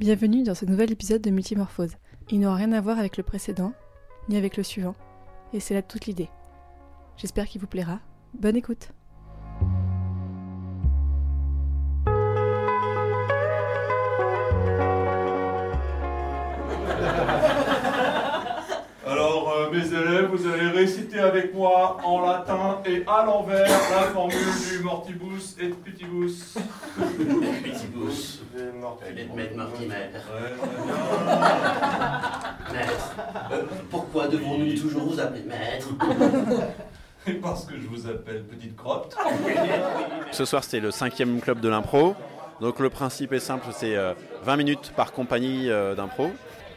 Bienvenue dans ce nouvel épisode de Multimorphose. Il n'aura rien à voir avec le précédent, ni avec le suivant, et c'est là toute l'idée. J'espère qu'il vous plaira. Bonne écoute mes élèves, vous allez réciter avec moi en latin et à l'envers la formule du mortibus et pitibus. Pitibus. Et Mortimer. Maître, euh, pourquoi devons-nous toujours vous appeler maître Et parce que je vous appelle petite crotte. Ce soir, c'était le cinquième club de l'impro. Donc le principe est simple, c'est euh, 20 minutes par compagnie euh, d'impro.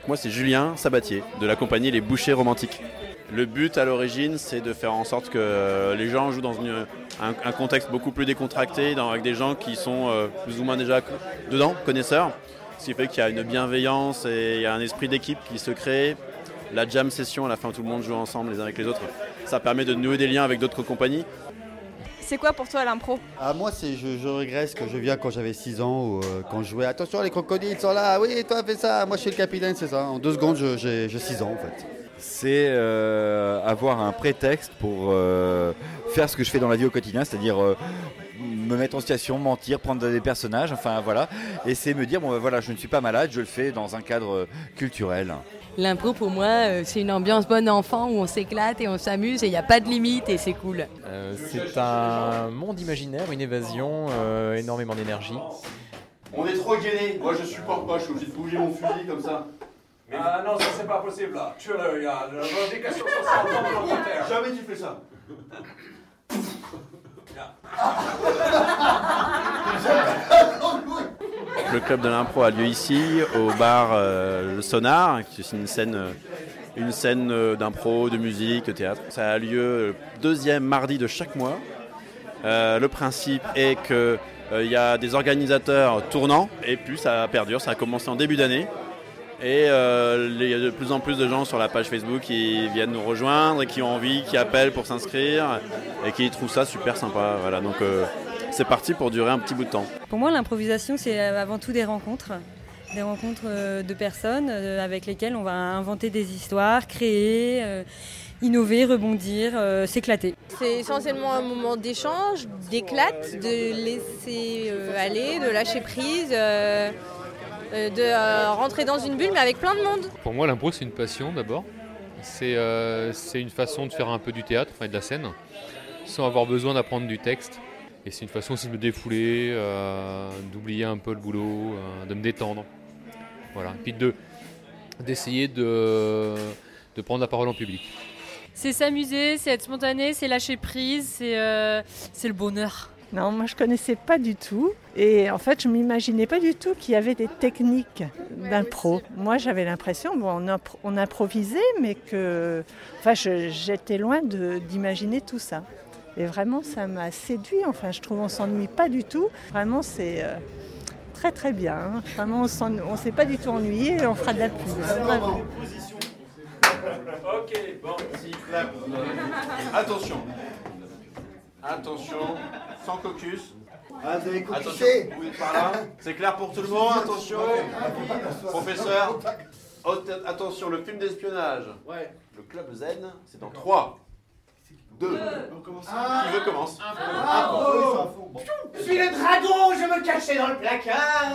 Moi, c'est Julien Sabatier, de la compagnie Les Bouchers Romantiques. Le but à l'origine, c'est de faire en sorte que euh, les gens jouent dans un, contexte beaucoup plus décontracté, avec des gens qui sont euh, plus ou moins déjà dedans, connaisseurs. Ce qui fait qu'il y a une bienveillance et il y a un esprit d'équipe qui se crée. La jam session, à la fin, tout le monde joue ensemble les uns avec les autres. Ça permet de nouer des liens avec d'autres compagnies. C'est quoi pour toi l'impro Ah, moi, c'est, je, je regrette que je viens quand j'avais 6 ans, ou euh, quand je jouais. Attention, les crocodiles sont là. Oui, toi, fais ça. Moi, je suis le capitaine, c'est ça. En deux secondes, j'ai, j'ai 6 ans, en fait. c'est euh, avoir un prétexte pour euh, faire ce que je fais dans la vie au quotidien, c'est-à-dire euh, me mettre en situation, mentir, prendre des personnages, enfin voilà, et c'est me dire bon ben, voilà, je ne suis pas malade, je le fais dans un cadre culturel. L'impro pour moi, euh, c'est une ambiance bonne enfant où on s'éclate et on s'amuse et il n'y a pas de limite et c'est cool. Euh, c'est un monde imaginaire, une évasion, euh, énormément d'énergie. On est trop gainé. Moi, je supporte pas. Je suis obligé de bouger mon fusil comme ça. Ah non, ça c'est pas possible là. Tu le, il y a la revendication sociale. Jamais tu fais ça. Le club de l'impro a lieu ici, au bar euh, Le Sonar, qui est une scène, euh, une scène euh, d'impro, de musique, de théâtre. Ça a lieu le deuxième mardi de chaque mois. Le principe est que il y a des organisateurs tournants, et puis ça perdure. Ça a commencé en début d'année. Et euh, il y a de plus en plus de gens sur la page Facebook qui viennent nous rejoindre et qui ont envie, qui appellent pour s'inscrire et qui trouvent ça super sympa. Voilà, donc euh, c'est parti pour durer un petit bout de temps. Pour moi, l'improvisation, c'est avant tout des rencontres. Des rencontres euh, de personnes avec lesquelles on va inventer des histoires, créer, euh, innover, rebondir, euh, s'éclater. C'est essentiellement un moment d'échange, d'éclate, de laisser euh, aller, de lâcher prise, de euh, rentrer dans une bulle mais avec plein de monde. Pour moi, l'impro, c'est une passion d'abord. C'est euh, c'est une façon de faire un peu du théâtre, enfin de la scène, sans avoir besoin d'apprendre du texte. Et c'est une façon aussi de me défouler, euh, d'oublier un peu le boulot, euh, de me détendre. Voilà. Et puis de- d'essayer de, de prendre la parole en public. C'est s'amuser, c'est être spontané, c'est lâcher prise, c'est euh, c'est le bonheur. Non, moi je connaissais pas du tout. Et en fait, je m'imaginais pas du tout qu'il y avait des techniques d'impro. Moi, j'avais l'impression, bon, on, impro- on improvisait, mais que. Enfin, je- j'étais loin d'imaginer tout ça. Et vraiment, ça m'a séduit. Enfin, je trouve on s'ennuie pas du tout. Vraiment, c'est euh, très très bien. hein. Vraiment, on on s'est pas du tout ennuyé et on fera de la pub. Vraiment. Ok, bon. Attention. Attention, sans cocus. Ah, vous avez Attention, vous êtes par là. C'est clair pour tout le monde, attention. Professeur, attention, le film d'espionnage. Le club Zen, c'est dans 3, 2, Qui veut commence Je suis le dragon, je me cachais dans le placard